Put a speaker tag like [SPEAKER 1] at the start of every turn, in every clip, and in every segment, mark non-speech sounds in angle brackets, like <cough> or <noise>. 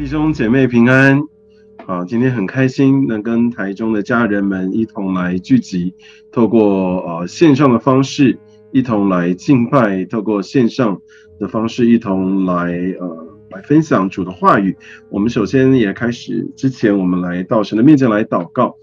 [SPEAKER 1] 弟兄姐妹平安，好，今天很开心能跟台中的家人们一同来聚集，透过呃线上的方式一同来敬拜，透过线上的方式一同来呃。来分享主的话语。我们首先也开始之前，我们来到神的面前来祷告。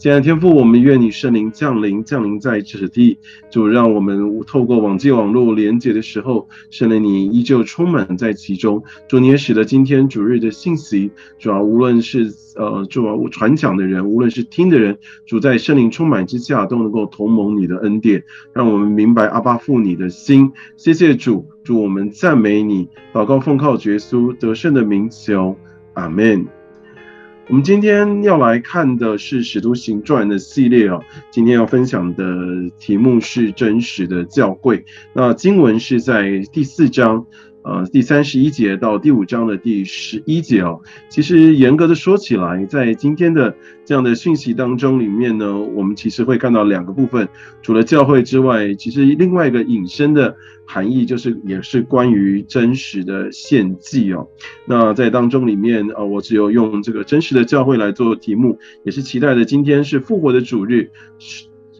[SPEAKER 1] 亲爱天父，我们愿你圣灵降临，降临在此地。主，让我们透过网际网络连接的时候，圣灵你依旧充满在其中。主，你也使得今天主日的信息，主要无论是呃主要传讲的人，无论是听的人，主在圣灵充满之下，都能够同盟你的恩典，让我们明白阿巴父你的心。谢谢主。祝我们赞美你，祷告奉靠耶稣得胜的名求，阿门。我们今天要来看的是《使徒行传》的系列哦。今天要分享的题目是真实的教会。那经文是在第四章。呃，第三十一节到第五章的第十一节哦，其实严格的说起来，在今天的这样的讯息当中里面呢，我们其实会看到两个部分，除了教会之外，其实另外一个引申的含义就是也是关于真实的献祭哦。那在当中里面啊，我只有用这个真实的教会来做题目，也是期待的今天是复活的主日。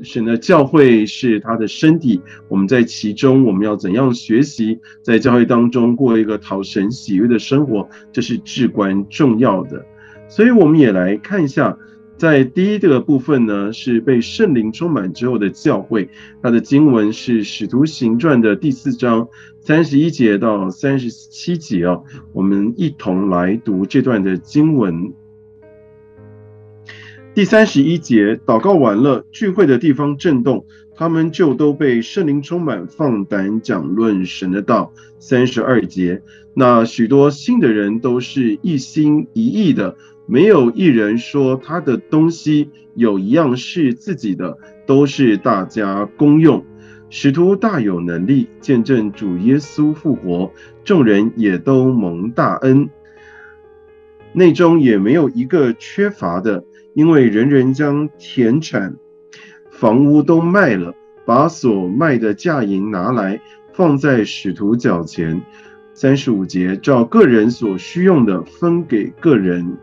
[SPEAKER 1] 是呢，教会是他的身体，我们在其中，我们要怎样学习，在教会当中过一个讨神喜悦的生活，这是至关重要的。所以我们也来看一下，在第一个部分呢，是被圣灵充满之后的教会，它的经文是《使徒行传》的第四章三十一节到三十七节啊，我们一同来读这段的经文。第三十一节，祷告完了，聚会的地方震动，他们就都被圣灵充满，放胆讲论神的道。三十二节，那许多信的人都是一心一意的，没有一人说他的东西有一样是自己的，都是大家公用。使徒大有能力，见证主耶稣复活，众人也都蒙大恩，内中也没有一个缺乏的。因为人人将田产、房屋都卖了，把所卖的价银拿来放在使徒脚前。三十五节，照个人所需用的分给个人。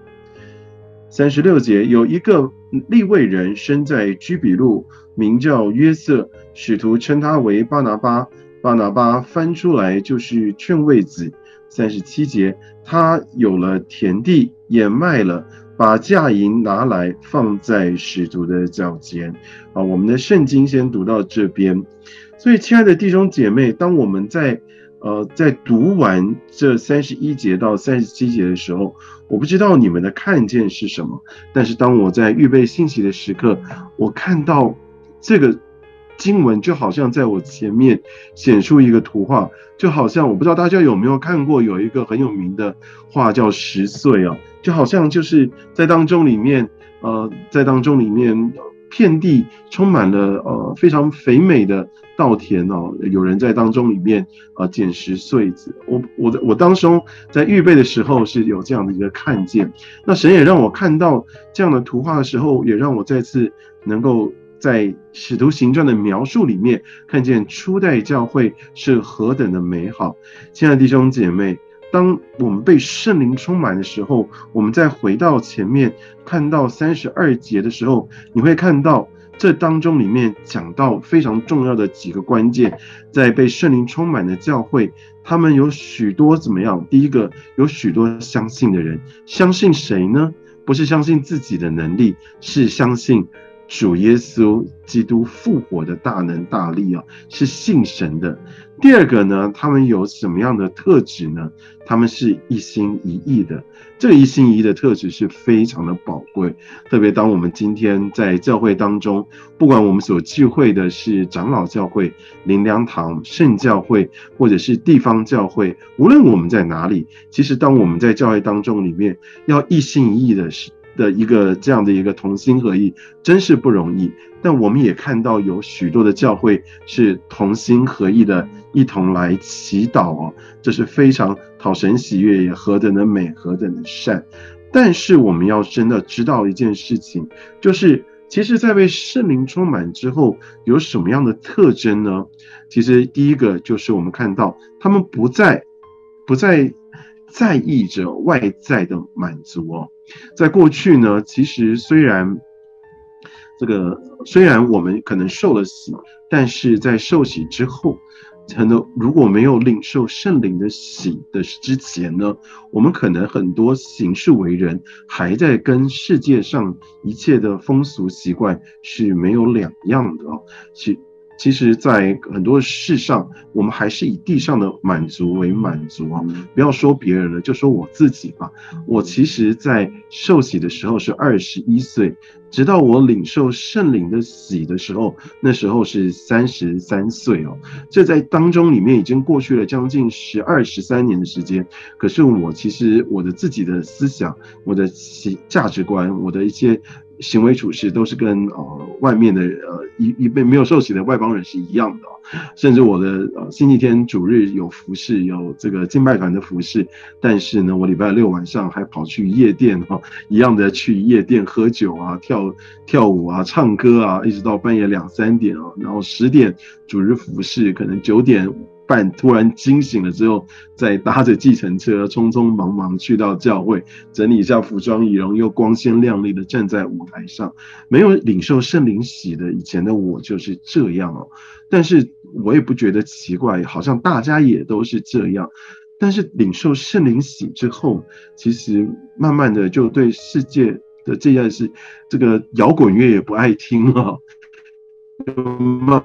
[SPEAKER 1] 三十六节，有一个立位人生在居比路，名叫约瑟，使徒称他为巴拿巴。巴拿巴翻出来就是劝慰子。三十七节，他有了田地，也卖了。把价银拿来放在使徒的脚前啊！我们的圣经先读到这边，所以亲爱的弟兄姐妹，当我们在呃在读完这三十一节到三十七节的时候，我不知道你们的看见是什么，但是当我在预备信息的时刻，我看到这个。经文就好像在我前面显出一个图画，就好像我不知道大家有没有看过有一个很有名的画叫《十岁》啊，就好像就是在当中里面，呃，在当中里面，遍地充满了呃非常肥美的稻田哦，有人在当中里面啊捡拾穗子。我我的我当中在预备的时候是有这样的一个看见，那神也让我看到这样的图画的时候，也让我再次能够。在使徒行传的描述里面，看见初代教会是何等的美好。亲爱的弟兄姐妹，当我们被圣灵充满的时候，我们再回到前面看到三十二节的时候，你会看到这当中里面讲到非常重要的几个关键。在被圣灵充满的教会，他们有许多怎么样？第一个，有许多相信的人，相信谁呢？不是相信自己的能力，是相信。主耶稣基督复活的大能大力啊，是信神的。第二个呢，他们有什么样的特质呢？他们是一心一意的。这一心一意的特质是非常的宝贵。特别当我们今天在教会当中，不管我们所聚会的是长老教会、灵粮堂、圣教会，或者是地方教会，无论我们在哪里，其实当我们在教会当中里面，要一心一意的是。的一个这样的一个同心合意，真是不容易。但我们也看到有许多的教会是同心合意的，一同来祈祷哦，这是非常讨神喜悦，也何等的美，何等的善。但是我们要真的知道一件事情，就是其实，在被圣灵充满之后，有什么样的特征呢？其实第一个就是我们看到他们不再不再在意着外在的满足哦。在过去呢，其实虽然这个虽然我们可能受了洗，但是在受洗之后。可能如果没有领受圣灵的喜的之前呢，我们可能很多行事为人还在跟世界上一切的风俗习惯是没有两样的哦。其其实，在很多事上，我们还是以地上的满足为满足啊。不要说别人了，就说我自己吧。我其实，在受洗的时候是二十一岁。直到我领受圣灵的洗的时候，那时候是三十三岁哦。这在当中里面已经过去了将近十二十三年的时间。可是我其实我的自己的思想、我的价值观、我的一些。行为处事都是跟呃外面的呃一一被没有受洗的外邦人是一样的，甚至我的呃星期天主日有服饰有这个敬拜团的服饰，但是呢我礼拜六晚上还跑去夜店哈，一样的去夜店喝酒啊跳跳舞啊唱歌啊，一直到半夜两三点啊，然后十点主日服饰，可能九点。半突然惊醒了之后，再搭着计程车匆匆忙忙去到教会，整理一下服装仪容，又光鲜亮丽的站在舞台上。没有领受圣灵喜的以前的我就是这样哦，但是我也不觉得奇怪，好像大家也都是这样。但是领受圣灵喜之后，其实慢慢的就对世界的这件事，这个摇滚乐也不爱听了。慢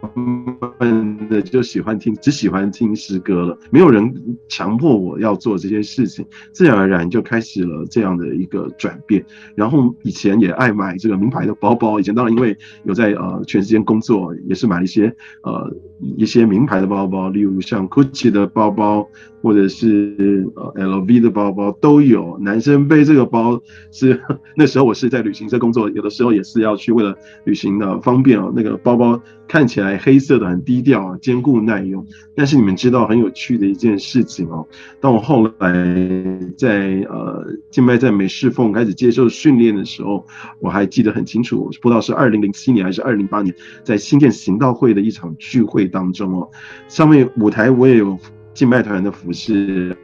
[SPEAKER 1] 慢的就喜欢听，只喜欢听诗歌了。没有人强迫我要做这些事情，自然而然就开始了这样的一个转变。然后以前也爱买这个名牌的包包，以前当然因为有在呃全时间工作，也是买一些呃一些名牌的包包，例如像 Gucci 的包包。或者是呃 LV 的包包都有，男生背这个包是 <laughs> 那时候我是在旅行社工作，有的时候也是要去为了旅行的方便哦。那个包包看起来黑色的很低调啊，坚固耐用。但是你们知道很有趣的一件事情哦，当我后来在呃静脉在美侍奉开始接受训练的时候，我还记得很清楚，不知道是二零零七年还是二零零八年，在新店行道会的一场聚会当中哦，上面舞台我也有。静脉团的服饰，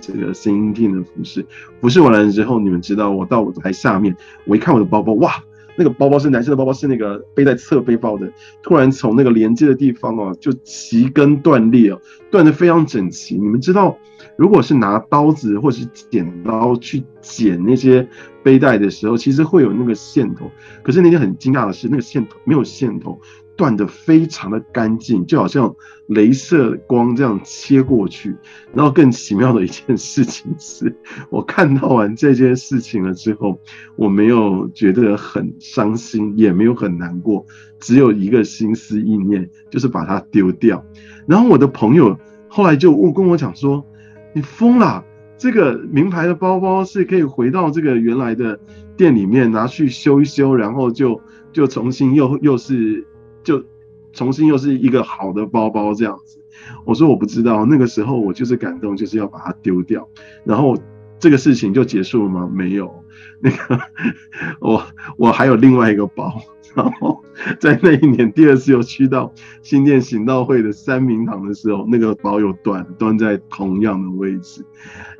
[SPEAKER 1] 这个声音厅的服饰，服饰完了之后，你们知道我到舞台下面，我一看我的包包，哇，那个包包是男生的包包，是那个背在侧背包的，突然从那个连接的地方哦，就齐根断裂哦，断的非常整齐。你们知道，如果是拿刀子或是剪刀去剪那些背带的时候，其实会有那个线头，可是那天很惊讶的是，那个线头没有线头。断的非常的干净，就好像镭射光这样切过去。然后更奇妙的一件事情是，我看到完这件事情了之后，我没有觉得很伤心，也没有很难过，只有一个心思意念，就是把它丢掉。然后我的朋友后来就跟我讲说：“你疯了！这个名牌的包包是可以回到这个原来的店里面拿去修一修，然后就就重新又又是。”就重新又是一个好的包包这样子，我说我不知道，那个时候我就是感动，就是要把它丢掉，然后这个事情就结束了吗？没有，那个 <laughs> 我我还有另外一个包，<laughs> 然后在那一年第二次又去到新店行道会的三明堂的时候，那个包又断，断在同样的位置，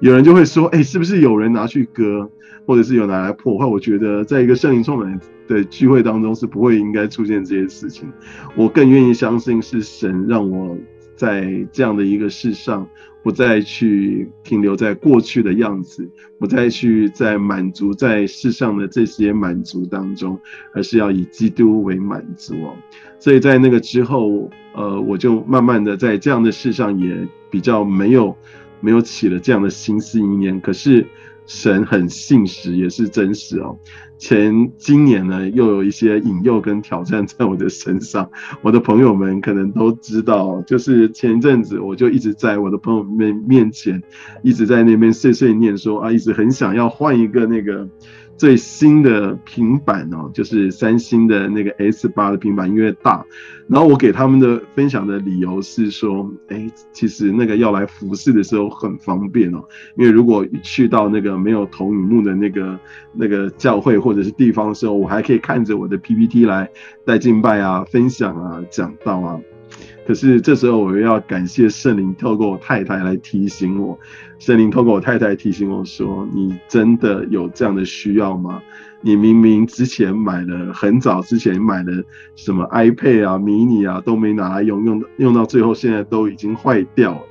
[SPEAKER 1] 有人就会说，哎，是不是有人拿去割？或者是有拿来破坏，我觉得在一个圣灵充满的聚会当中是不会应该出现这些事情。我更愿意相信是神让我在这样的一个世上，不再去停留在过去的样子，不再去在满足在世上的这些满足当中，而是要以基督为满足哦。所以在那个之后，呃，我就慢慢的在这样的事上也比较没有没有起了这样的心思意念，可是。神很信实，也是真实哦。前今年呢，又有一些引诱跟挑战在我的身上。我的朋友们可能都知道，就是前阵子，我就一直在我的朋友们面前，一直在那边碎碎念说啊，一直很想要换一个那个。最新的平板哦，就是三星的那个 S 八的平板，因为大。然后我给他们的分享的理由是说，哎，其实那个要来服侍的时候很方便哦，因为如果去到那个没有投影幕的那个那个教会或者是地方的时候，我还可以看着我的 PPT 来带敬拜啊、分享啊、讲道啊。可是这时候我又要感谢圣灵，透过我太太来提醒我。圣灵透过我太太提醒我说：“你真的有这样的需要吗？你明明之前买了很早之前买的什么 iPad 啊、mini 啊都没拿来用，用用到最后现在都已经坏掉了。”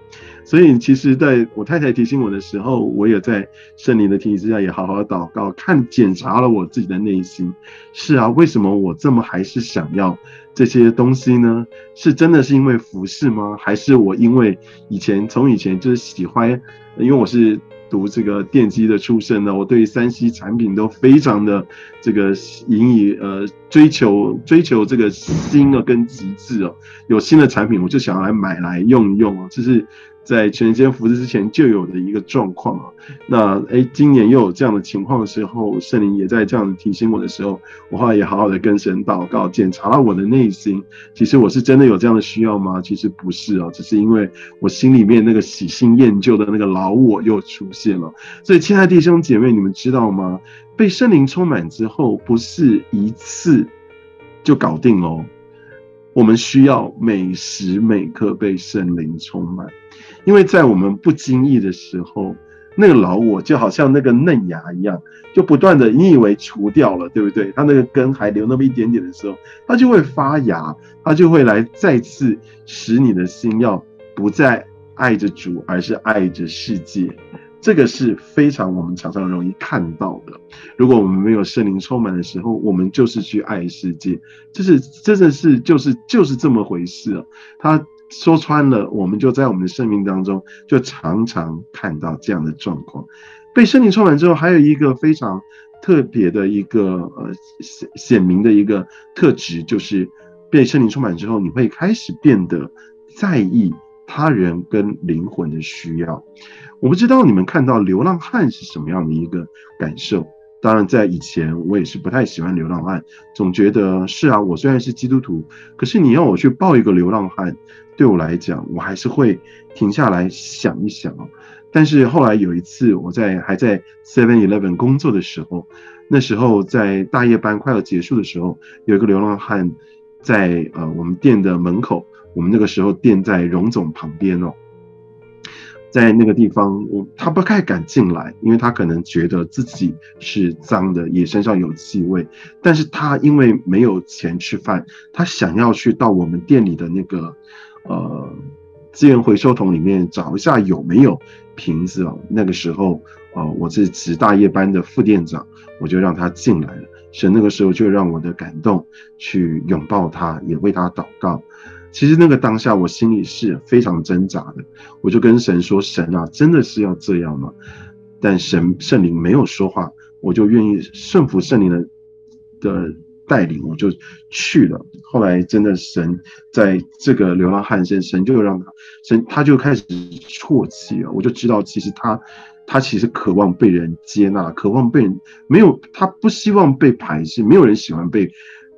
[SPEAKER 1] 所以，其实在我太太提醒我的时候，我也在圣灵的提醒之下，也好好祷告，看检查了我自己的内心。是啊，为什么我这么还是想要这些东西呢？是真的是因为服饰吗？还是我因为以前从以前就是喜欢，因为我是读这个电机的出身的，我对三 C 产品都非常的这个引以呃追求追求这个新的跟极致哦。有新的产品，我就想要来买来用一用哦，这是。在全间服饰之前就有的一个状况啊，那哎，今年又有这样的情况的时候，圣灵也在这样提醒我的时候，我后来也好好的跟神祷告，检查了我的内心，其实我是真的有这样的需要吗？其实不是啊，只是因为我心里面那个喜新厌旧的那个老我又出现了。所以，亲爱的弟兄姐妹，你们知道吗？被圣灵充满之后，不是一次就搞定哦，我们需要每时每刻被圣灵充满。因为在我们不经意的时候，那个老我就好像那个嫩芽一样，就不断的，你以为除掉了，对不对？它那个根还留那么一点点的时候，它就会发芽，它就会来再次使你的心要不再爱着主，而是爱着世界。这个是非常我们常常容易看到的。如果我们没有圣灵充满的时候，我们就是去爱世界，就是真的是就是就是这么回事啊，他。说穿了，我们就在我们的生命当中，就常常看到这样的状况。被圣灵充满之后，还有一个非常特别的一个呃显显明的一个特质，就是被圣灵充满之后，你会开始变得在意他人跟灵魂的需要。我不知道你们看到流浪汉是什么样的一个感受。当然，在以前我也是不太喜欢流浪汉，总觉得是啊，我虽然是基督徒，可是你要我去抱一个流浪汉。对我来讲，我还是会停下来想一想但是后来有一次，我在还在 Seven Eleven 工作的时候，那时候在大夜班快要结束的时候，有一个流浪汉在呃我们店的门口，我们那个时候店在荣总旁边哦，在那个地方，我他不太敢进来，因为他可能觉得自己是脏的，也身上有气味。但是他因为没有钱吃饭，他想要去到我们店里的那个。呃，资源回收桶里面找一下有没有瓶子哦。那个时候，呃，我是值大夜班的副店长，我就让他进来了。神那个时候就让我的感动去拥抱他，也为他祷告。其实那个当下，我心里是非常挣扎的。我就跟神说：“神啊，真的是要这样吗？”但神圣灵没有说话，我就愿意顺服圣灵的的。带领我就去了，后来真的神在这个流浪汉身神就让他神他就开始啜泣了，我就知道其实他他其实渴望被人接纳，渴望被人没有他不希望被排斥，没有人喜欢被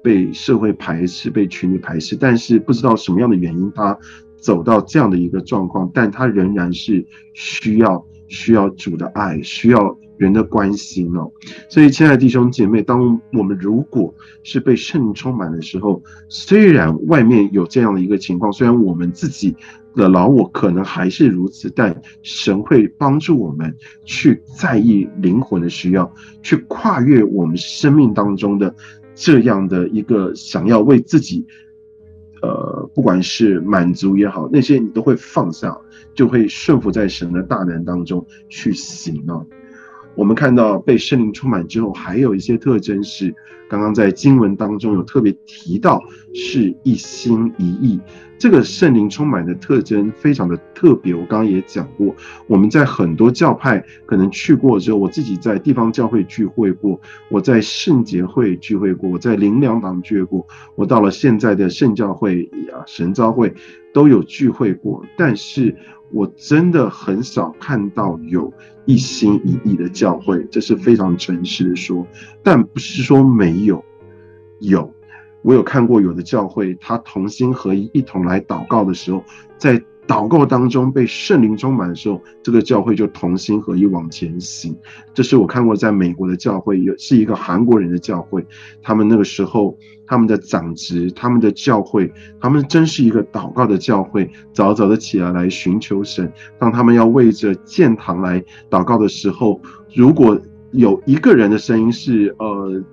[SPEAKER 1] 被社会排斥，被群体排斥，但是不知道什么样的原因他走到这样的一个状况，但他仍然是需要需要主的爱，需要。人的关心哦，所以亲爱的弟兄姐妹，当我们如果是被圣充满的时候，虽然外面有这样的一个情况，虽然我们自己的老我可能还是如此，但神会帮助我们去在意灵魂的需要，去跨越我们生命当中的这样的一个想要为自己，呃，不管是满足也好，那些你都会放下，就会顺服在神的大能当中去行啊。我们看到被圣灵充满之后，还有一些特征是，刚刚在经文当中有特别提到，是一心一意。这个圣灵充满的特征非常的特别。我刚刚也讲过，我们在很多教派可能去过之后，我自己在地方教会聚会过，我在圣洁会聚会过，我在灵粮堂聚会过，我到了现在的圣教会啊神召会都有聚会过，但是。我真的很少看到有一心一意的教会，这是非常诚实的说。但不是说没有，有，我有看过有的教会，他同心合一，一同来祷告的时候，在。祷告当中被圣灵充满的时候，这个教会就同心合一往前行。这是我看过在美国的教会，有是一个韩国人的教会，他们那个时候他们的长职、他们的教会，他们真是一个祷告的教会，早早的起来来寻求神。当他们要为着建堂来祷告的时候，如果有一个人的声音是呃。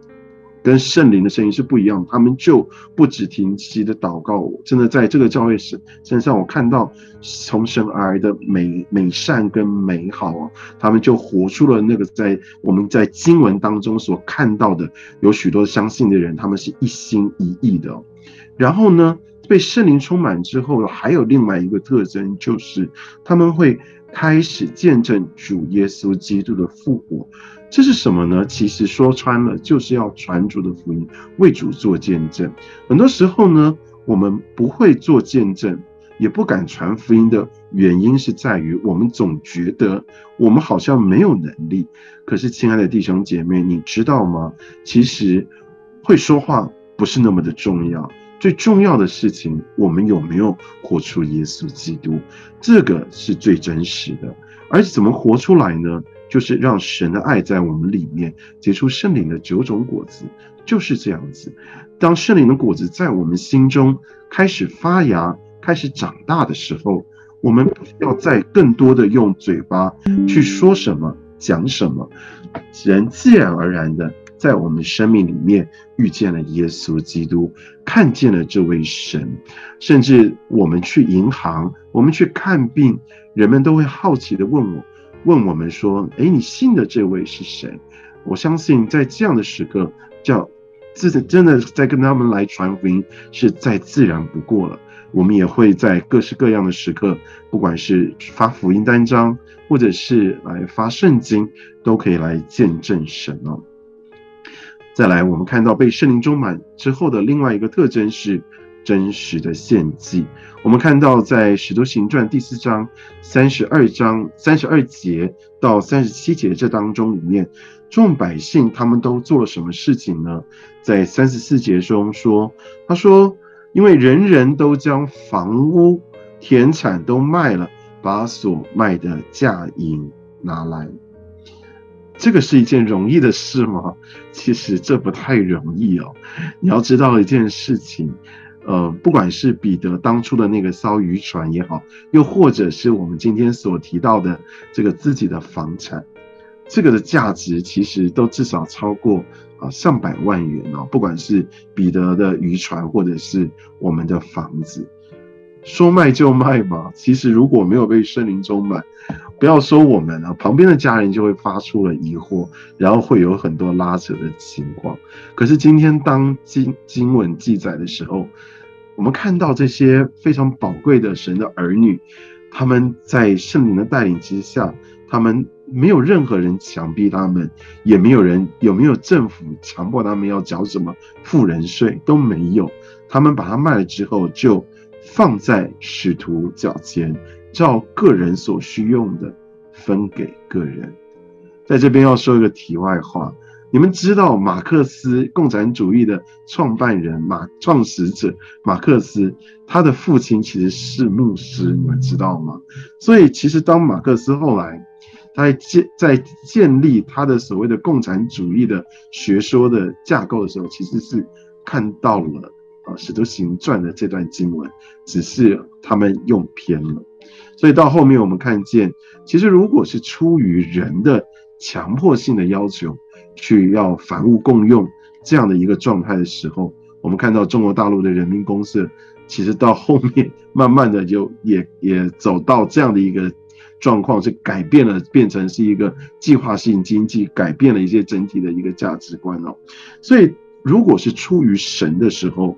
[SPEAKER 1] 跟圣灵的声音是不一样，他们就不止停息的祷告。我真的在这个教会身身上，我看到从神而来的美美善跟美好啊，他们就活出了那个在我们在经文当中所看到的，有许多相信的人，他们是一心一意的。然后呢，被圣灵充满之后，还有另外一个特征，就是他们会开始见证主耶稣基督的复活。这是什么呢？其实说穿了，就是要传主的福音，为主做见证。很多时候呢，我们不会做见证，也不敢传福音的原因是在于，我们总觉得我们好像没有能力。可是，亲爱的弟兄姐妹，你知道吗？其实会说话不是那么的重要，最重要的事情，我们有没有活出耶稣基督，这个是最真实的。而且怎么活出来呢？就是让神的爱在我们里面结出圣灵的九种果子，就是这样子。当圣灵的果子在我们心中开始发芽、开始长大的时候，我们不需要再更多的用嘴巴去说什么、讲什么，人自然而然的在我们生命里面遇见了耶稣基督，看见了这位神。甚至我们去银行，我们去看病，人们都会好奇的问我。问我们说：“哎，你信的这位是谁？”我相信在这样的时刻，叫自真的在跟他们来传福音，是再自然不过了。我们也会在各式各样的时刻，不管是发福音单张，或者是来发圣经，都可以来见证神哦。再来，我们看到被圣灵充满之后的另外一个特征是。真实的献祭，我们看到在《使徒行传》第四章三十二章三十二节到三十七节这当中里面，众百姓他们都做了什么事情呢？在三十四节中说，他说，因为人人都将房屋、田产都卖了，把所卖的价银拿来，这个是一件容易的事吗？其实这不太容易哦。你要知道一件事情。呃，不管是彼得当初的那个艘渔船也好，又或者是我们今天所提到的这个自己的房产，这个的价值其实都至少超过啊上百万元哦。不管是彼得的渔船，或者是我们的房子，说卖就卖嘛。其实如果没有被圣灵充满，不要说我们啊，旁边的家人就会发出了疑惑，然后会有很多拉扯的情况。可是今天当经经文记载的时候，我们看到这些非常宝贵的神的儿女，他们在圣灵的带领之下，他们没有任何人强逼他们，也没有人有没有政府强迫他们要缴什么富人税都没有，他们把它卖了之后，就放在使徒脚前，照个人所需用的分给个人。在这边要说一个题外话。你们知道马克思共产主义的创办人马创始者马克思，他的父亲其实是牧师，你们知道吗？所以其实当马克思后来他在建在建立他的所谓的共产主义的学说的架构的时候，其实是看到了啊《使徒行传》的这段经文，只是他们用偏了。所以到后面我们看见，其实如果是出于人的强迫性的要求。去要凡物共用这样的一个状态的时候，我们看到中国大陆的人民公社，其实到后面慢慢的就 <laughs> 也也走到这样的一个状况，是改变了，变成是一个计划性经济，改变了一些整体的一个价值观哦。所以，如果是出于神的时候，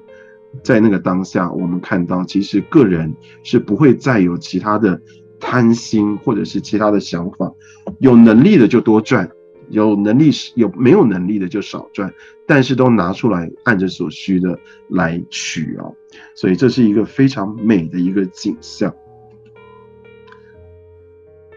[SPEAKER 1] 在那个当下，我们看到其实个人是不会再有其他的贪心或者是其他的想法，有能力的就多赚。有能力是有没有能力的就少赚，但是都拿出来按着所需的来取哦，所以这是一个非常美的一个景象。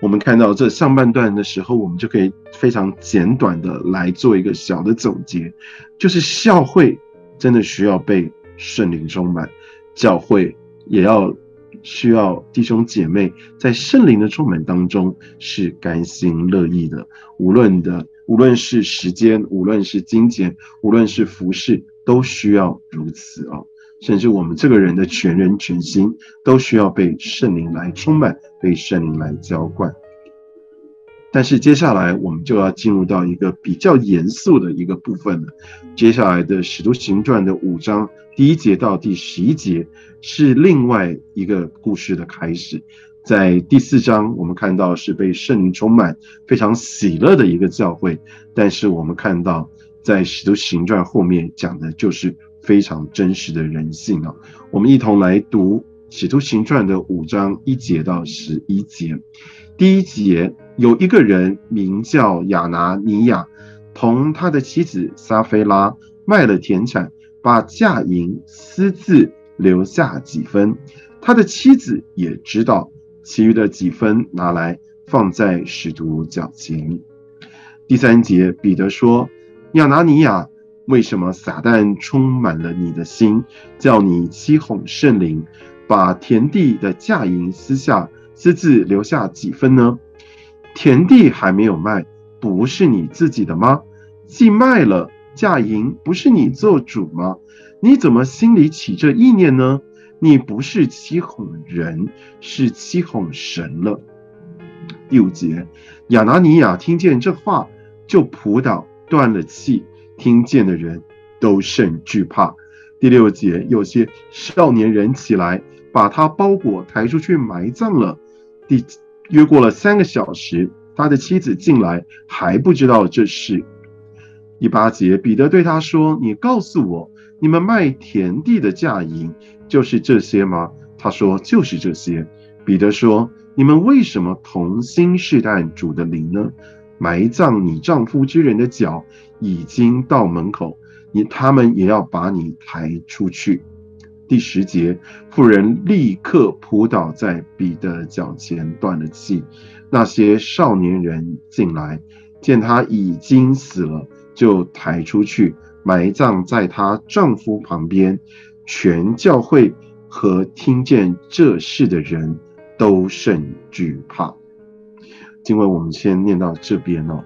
[SPEAKER 1] 我们看到这上半段的时候，我们就可以非常简短的来做一个小的总结，就是教会真的需要被圣灵充满，教会也要需要弟兄姐妹在圣灵的充满当中是甘心乐意的，无论的无论是时间，无论是金钱，无论是服饰，都需要如此哦。甚至我们这个人的全人全心都需要被圣灵来充满，被圣灵来浇灌。但是接下来我们就要进入到一个比较严肃的一个部分了。接下来的《使徒行传》的五章第一节到第十一节是另外一个故事的开始。在第四章，我们看到是被圣灵充满、非常喜乐的一个教会。但是我们看到，在《使徒行传》后面讲的就是非常真实的人性啊。我们一同来读《使徒行传》的五章一节到十一节。第一节。有一个人名叫亚拿尼亚，同他的妻子撒菲拉卖了田产，把价银私自留下几分。他的妻子也知道，其余的几分拿来放在使徒脚前。第三节，彼得说：“亚拿尼亚，为什么撒旦充满了你的心，叫你欺哄圣灵，把田地的价银私下私自留下几分呢？”田地还没有卖，不是你自己的吗？既卖了，嫁淫不是你做主吗？你怎么心里起这意念呢？你不是欺哄人，是欺哄神了。第五节，亚拿尼亚听见这话，就扑倒，断了气。听见的人都甚惧怕。第六节，有些少年人起来，把他包裹抬出去埋葬了。第。约过了三个小时，他的妻子进来还不知道这事。第八节，彼得对他说：“你告诉我，你们卖田地的价银就是这些吗？”他说：“就是这些。”彼得说：“你们为什么同心试探主的灵呢？埋葬你丈夫之人的脚已经到门口，你他们也要把你抬出去。”第十节，妇人立刻扑倒在彼得脚前，断了气。那些少年人进来，见他已经死了，就抬出去埋葬在她丈夫旁边。全教会和听见这事的人都甚惧怕。因为我们先念到这边哦，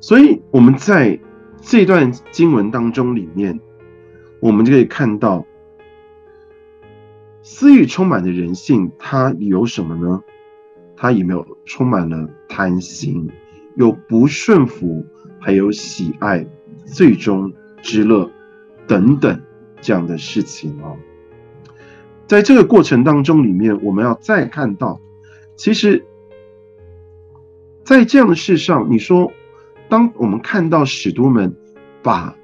[SPEAKER 1] 所以我们在这段经文当中里面。我们就可以看到，私欲充满的人性，它有什么呢？它有没有充满了贪心，有不顺服，还有喜爱最终之乐等等这样的事情哦。在这个过程当中里面，我们要再看到，其实，在这样的事上，你说，当我们看到使徒们把。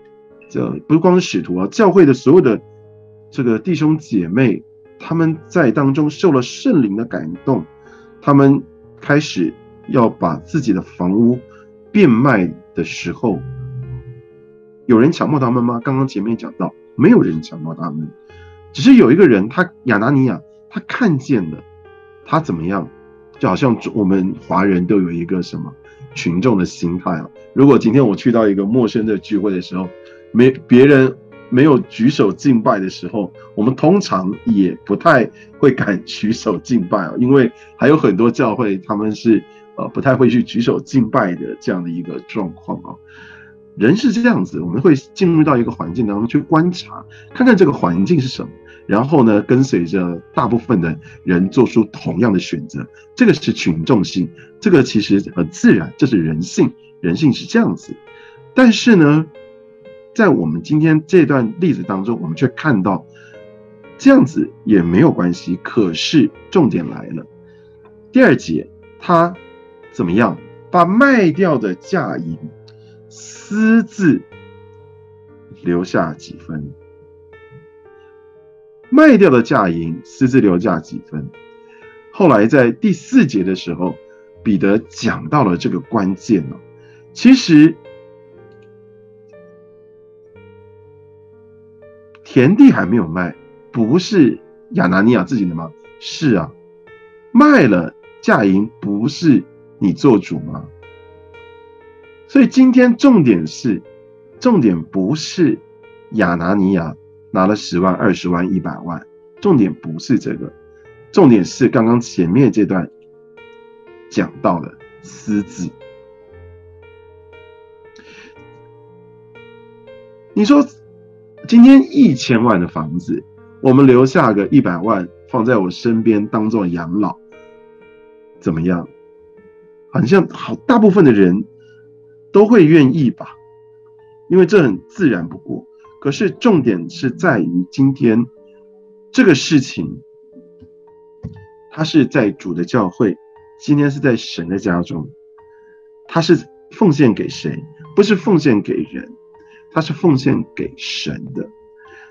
[SPEAKER 1] 这不是光使徒啊，教会的所有的这个弟兄姐妹，他们在当中受了圣灵的感动，他们开始要把自己的房屋变卖的时候，有人强迫他们吗？刚刚前面讲到，没有人强迫他们，只是有一个人，他亚拿尼亚，他看见了，他怎么样？就好像我们华人都有一个什么群众的心态啊？如果今天我去到一个陌生的聚会的时候，没别人没有举手敬拜的时候，我们通常也不太会敢 <laughs> 举手敬拜啊，因为还有很多教会他们是呃不太会去举手敬拜的这样的一个状况啊。人是这样子，我们会进入到一个环境当中去观察，看看这个环境是什么，然后呢跟随着大部分的人做出同样的选择，这个是群众性，这个其实很自然，这是人性，人性是这样子，但是呢。在我们今天这段例子当中，我们却看到这样子也没有关系。可是重点来了，第二节他怎么样把卖掉的价银私自留下几分？卖掉的价银私自留下几分？后来在第四节的时候，彼得讲到了这个关键了。其实。田地还没有卖，不是亚拿尼亚自己的吗？是啊，卖了价银不是你做主吗？所以今天重点是，重点不是亚拿尼亚拿了十万、二十万、一百万，重点不是这个，重点是刚刚前面这段讲到的私自。你说今天一千万的房子，我们留下个一百万放在我身边当做养老，怎么样？好像好大部分的人都会愿意吧，因为这很自然不过。可是重点是在于今天这个事情，它是在主的教会，今天是在神的家中，它是奉献给谁？不是奉献给人，它是奉献给神的。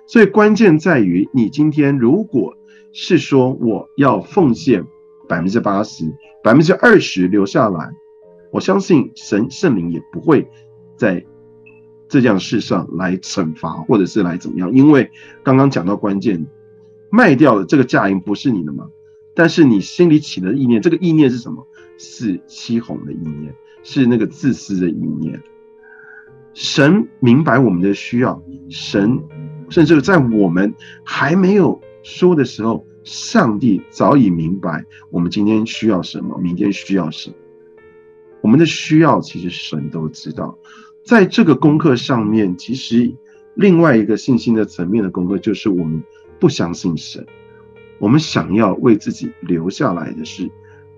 [SPEAKER 1] 所以关键在于，你今天如果是说我要奉献百分之八十。百分之二十留下来，我相信神圣灵也不会在这件事上来惩罚，或者是来怎么样。因为刚刚讲到关键，卖掉的这个价银不是你的吗？但是你心里起的意念，这个意念是什么？是欺哄的意念，是那个自私的意念。神明白我们的需要，神甚至在我们还没有说的时候。上帝早已明白我们今天需要什么，明天需要什么。我们的需要其实神都知道。在这个功课上面，其实另外一个信心的层面的功课，就是我们不相信神。我们想要为自己留下来的是，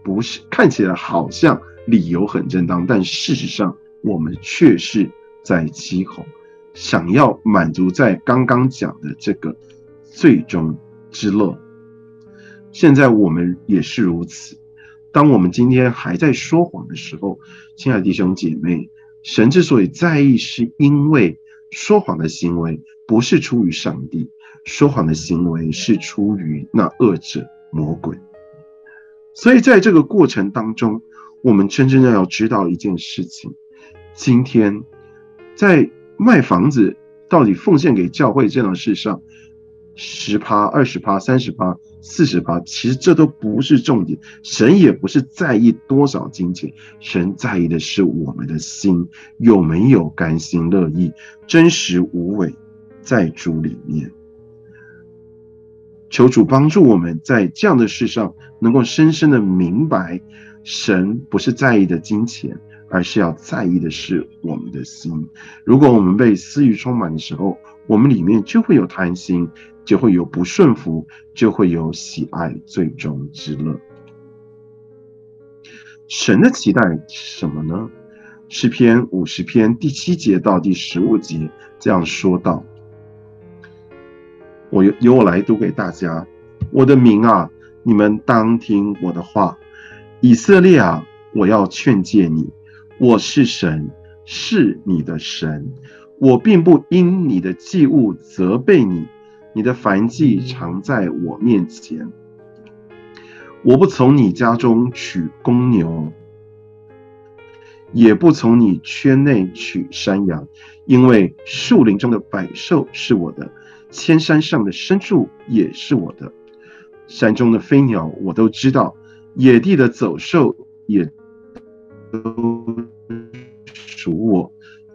[SPEAKER 1] 不是看起来好像理由很正当，但事实上我们却是在欺哄，想要满足在刚刚讲的这个最终之乐。现在我们也是如此。当我们今天还在说谎的时候，亲爱的弟兄姐妹，神之所以在意，是因为说谎的行为不是出于上帝，说谎的行为是出于那恶者魔鬼。所以在这个过程当中，我们真正要知道一件事情：今天在卖房子到底奉献给教会这样的事上，十趴、二十趴、三十趴。四十趴，其实这都不是重点，神也不是在意多少金钱，神在意的是我们的心有没有甘心乐意、真实无伪在主里面。求主帮助我们在这样的事上，能够深深的明白，神不是在意的金钱，而是要在意的是我们的心。如果我们被私欲充满的时候，我们里面就会有贪心。就会有不顺服，就会有喜爱最终之乐。神的期待什么呢？诗篇五十篇第七节到第十五节这样说道：“我由由我来读给大家，我的名啊，你们当听我的话。以色列啊，我要劝诫你，我是神，是你的神，我并不因你的祭物责备你。”你的凡祭常在我面前，我不从你家中取公牛，也不从你圈内取山羊，因为树林中的百兽是我的，千山上的牲畜也是我的，山中的飞鸟我都知道，野地的走兽也都属我。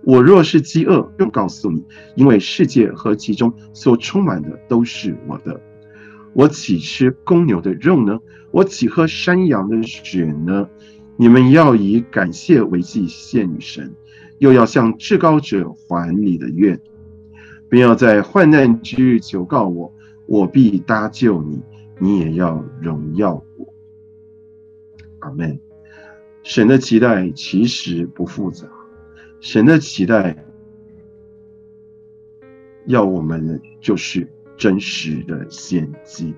[SPEAKER 1] 我若是饥饿，用告诉你，因为世界和其中所充满的都是我的。我岂吃公牛的肉呢？我岂喝山羊的血呢？你们要以感谢为祭献与神，又要向至高者还你的愿，并要在患难之日求告我，我必搭救你，你也要荣耀我。阿门。神的期待其实不复杂。神的期待，要我们就是真实的献祭。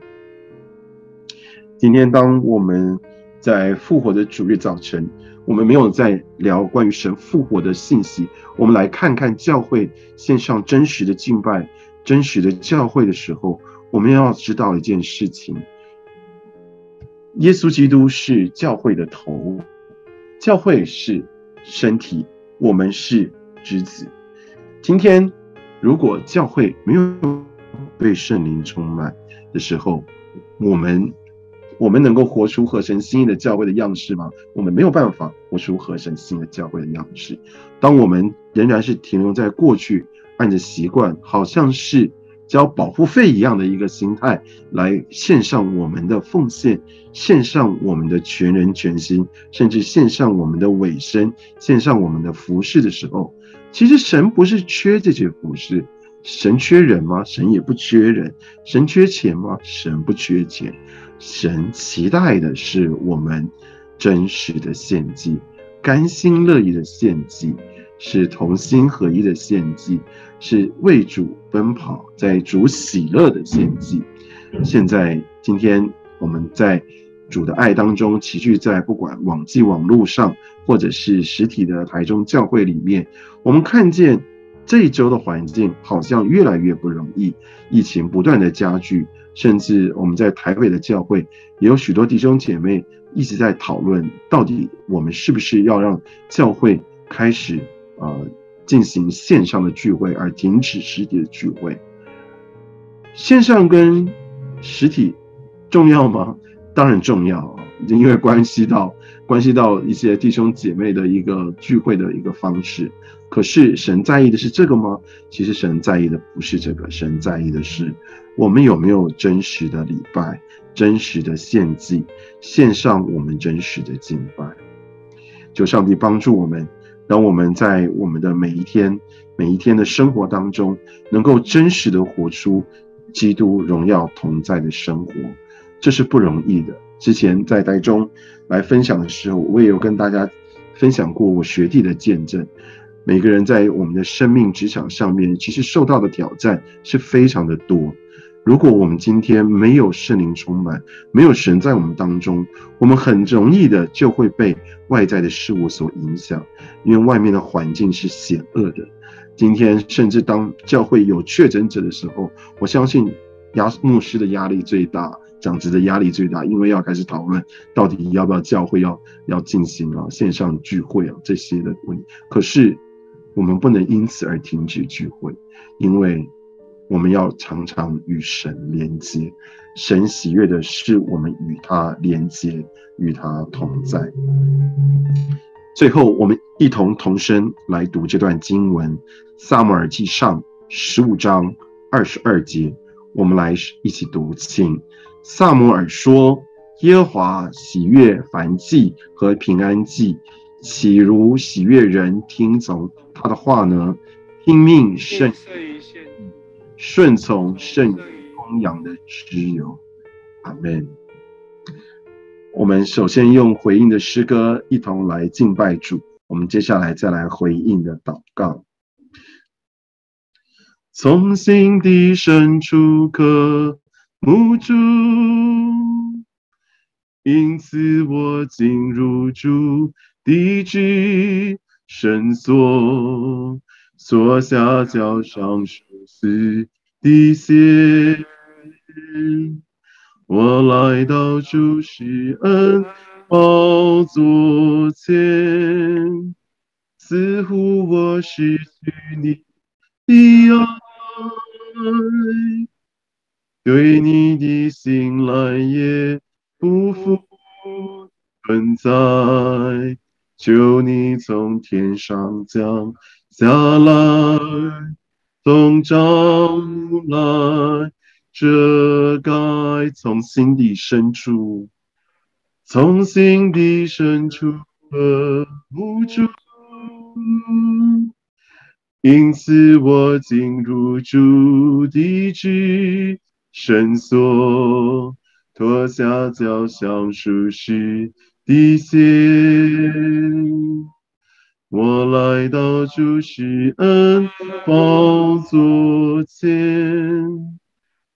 [SPEAKER 1] 今天，当我们在复活的主日早晨，我们没有在聊关于神复活的信息，我们来看看教会线上真实的敬拜、真实的教会的时候，我们要知道一件事情：耶稣基督是教会的头，教会是身体。我们是之子。今天，如果教会没有被圣灵充满的时候，我们我们能够活出合神心意的教会的样式吗？我们没有办法活出合神心意的教会的样式。当我们仍然是停留在过去，按着习惯，好像是交保护费一样的一个心态来献上我们的奉献，献上我们的全人全心，甚至献上我们的尾声，献上我们的服饰的时候，其实神不是缺这些服饰，神缺人吗？神也不缺人。神缺钱吗？神不缺钱。神期待的是我们真实的献祭，甘心乐意的献祭。是同心合一的献祭，是为主奔跑，在主喜乐的献祭。现在今天我们在主的爱当中齐聚在不管网际网络上，或者是实体的台中教会里面，我们看见这一周的环境好像越来越不容易，疫情不断的加剧，甚至我们在台北的教会也有许多弟兄姐妹一直在讨论，到底我们是不是要让教会开始。呃，进行线上的聚会而停止实体的聚会，线上跟实体重要吗？当然重要啊，因为关系到关系到一些弟兄姐妹的一个聚会的一个方式。可是神在意的是这个吗？其实神在意的不是这个，神在意的是我们有没有真实的礼拜、真实的献祭、献上我们真实的敬拜。求上帝帮助我们。让我们在我们的每一天、每一天的生活当中，能够真实的活出基督荣耀同在的生活，这是不容易的。之前在台中来分享的时候，我也有跟大家分享过我学弟的见证。每个人在我们的生命职场上面，其实受到的挑战是非常的多。如果我们今天没有圣灵充满，没有神在我们当中，我们很容易的就会被外在的事物所影响，因为外面的环境是险恶的。今天甚至当教会有确诊者的时候，我相信压牧师的压力最大，长子的压力最大，因为要开始讨论到底要不要教会要要进行啊线上聚会啊这些的问题。可是我们不能因此而停止聚会，因为。我们要常常与神连接，神喜悦的是我们与他连接，与他同在。最后，我们一同同声来读这段经文，《萨姆尔记上》十五章二十二节。我们来一起读，请萨姆尔说：“耶和华喜悦凡祭和平安祭，岂如喜悦人听从他的话呢？听命胜。”顺从圣供养的之友，阿门。我们首先用回应的诗歌一同来敬拜主，我们接下来再来回应的祷告。从心底深处渴慕主，因此我进入主的居深所。坐下脚上熟是的鞋，我来到主施恩宝座前，似乎我失去你的爱，对你的信赖也不复存在，求你从天上降。下来，从朝来，遮盖从心底深处，从心底深处呵护住。因此我进入主的居深所，脱下脚上舒适的鞋。我来到主施恩宝座前，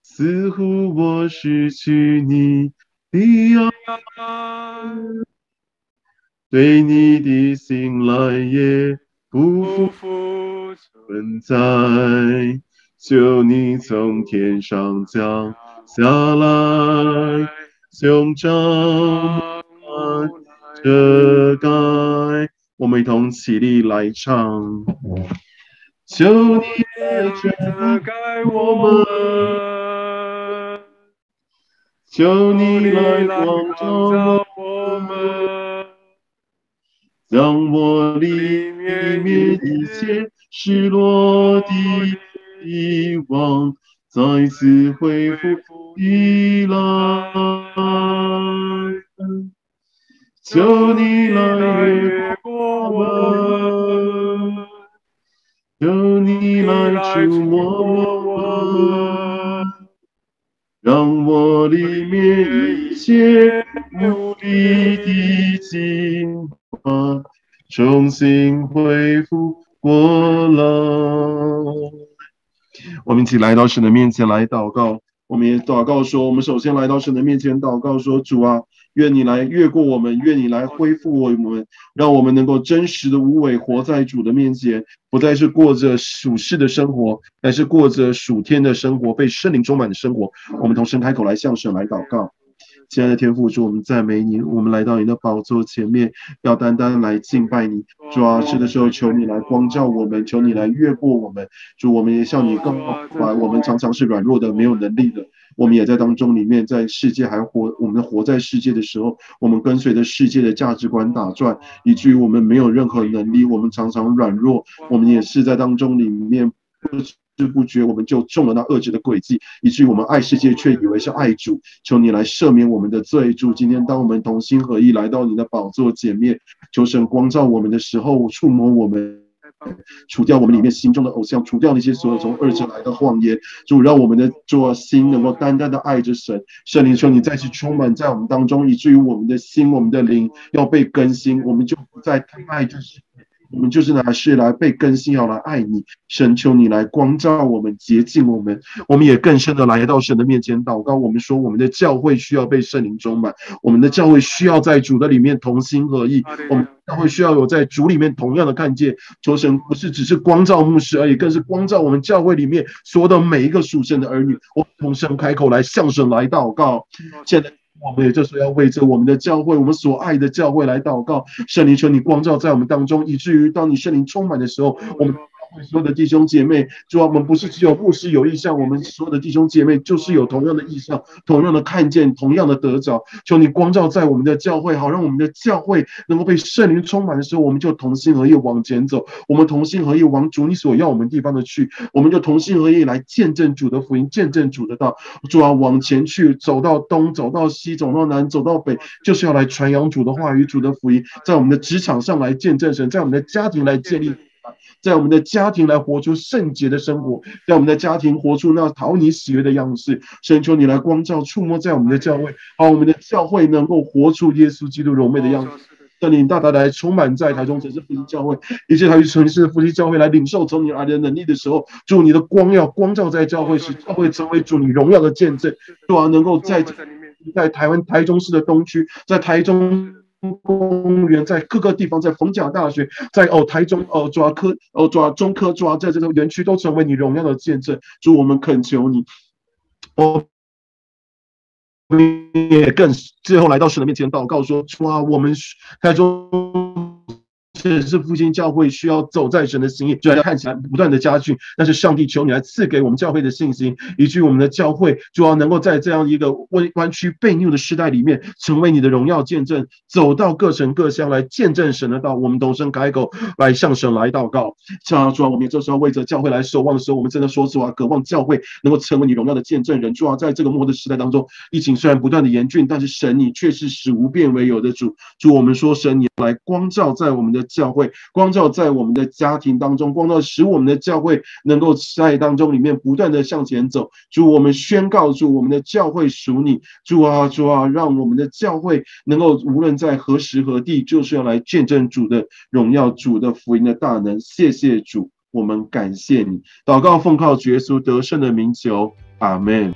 [SPEAKER 1] 似乎我失去你的爱，对你的信赖也不复存在。求你从天上降下来，胸罩遮盖。我们一同起立来唱，求你遮盖我们，求你来光照我们，让我里面一切失落的遗忘再次恢复依赖。求你来越过我，求你来触摸我，让我里面一切无力的精华重新恢复过来。我们一起来到神的面前来祷告，我们也祷告说，我们首先来到神的面前祷告说，主啊。愿你来越过我们，愿你来恢复我们，让我们能够真实的无畏活在主的面前，不再是过着属世的生活，而是过着属天的生活，被圣灵充满的生活。我们同声开口来向神来祷告，亲爱的天父主，我们赞美你，我们来到你的宝座前面，要单单来敬拜你。主啊，是的时候求你来光照我们，求你来越过我们。主，我们也向你告白，我们常常是软弱的，没有能力的。我们也在当中里面，在世界还活，我们活在世界的时候，我们跟随着世界的价值观打转，以至于我们没有任何能力，我们常常软弱，我们也是在当中里面不知不觉，我们就中了那恶者的诡计，以至于我们爱世界却以为是爱主。求你来赦免我们的罪，主。今天当我们同心合意来到你的宝座前面，求神光照我们的时候，触摸我们。除掉我们里面心中的偶像，除掉那些所有从二者来的谎言，主让我们的做心能够单单的爱着神。圣灵说：“你再次充满在我们当中，以至于我们的心、我们的灵要被更新，我们就不再爱这些。”我们就是拿是来被更新，要来爱你，神求你来光照我们，洁净我们。我们也更深的来到神的面前祷告。我们说，我们的教会需要被圣灵充满，我们的教会需要在主的里面同心合意。我们教会需要有在主里面同样的看见。求神不是只是光照牧师而已，更是光照我们教会里面所有的每一个属神的儿女。我们同声开口来向神来祷告。现在。我们也就是要为着我们的教会，我们所爱的教会来祷告。圣灵，求你光照在我们当中，以至于当你圣灵充满的时候，我们。所有的弟兄姐妹，主啊，我们不是只有牧师有意向，我们所有的弟兄姐妹就是有同样的意向，同样的看见，同样的得着。求你光照在我们的教会，好让我们的教会能够被圣灵充满的时候，我们就同心合意往前走。我们同心合意往主你所要我们地方的去，我们就同心合意来见证主的福音，见证主的道。主啊，往前去，走到东，走到西，走到南，走到北，就是要来传扬主的话语，主的福音，在我们的职场上来见证神，在我们的家庭来建立。在我们的家庭来活出圣洁的生活，在我们的家庭活出那讨你喜悦的样式。神求你来光照、触摸在我们的教会，好，我们的教会能够活出耶稣基督柔美的样子。圣灵大大来充满在台中城市复兴教会，以及台中城市的复兴教会来领受从你而来的能力的时候，祝你的光耀光照在教会，使教会成为主你荣耀的见证。主啊，能够在在台湾台中市的东区，在台中。公园在各个地方，在逢甲大学，在哦台中哦抓科哦抓中科抓，在这个园区都成为你荣耀的见证。主，我们恳求你，我也更最后来到神的面前祷告说：啊，我们台中。这是复兴教会需要走在神的心意，虽然看起来不断的加剧，但是上帝求你来赐给我们教会的信心，以及我们的教会主要能够在这样一个弯弯曲悖逆的时代里面，成为你的荣耀见证，走到各城各乡来见证神的道。我们同声开口来向神来祷告。像主啊，我们这时候为着教会来守望的时候，我们真的说实话，渴望教会能够成为你荣耀的见证人。主啊，在这个末的时代当中，疫情虽然不断的严峻，但是神你却是使无变为有的主。主，我们说神你来光照在我们的。教会光照在我们的家庭当中，光照使我们的教会能够在当中里面不断的向前走。主，我们宣告主，我们的教会属你。主啊，主啊，让我们的教会能够无论在何时何地，就是要来见证主的荣耀，主的福音的大能。谢谢主，我们感谢你。祷告奉靠耶稣得胜的名求，阿门。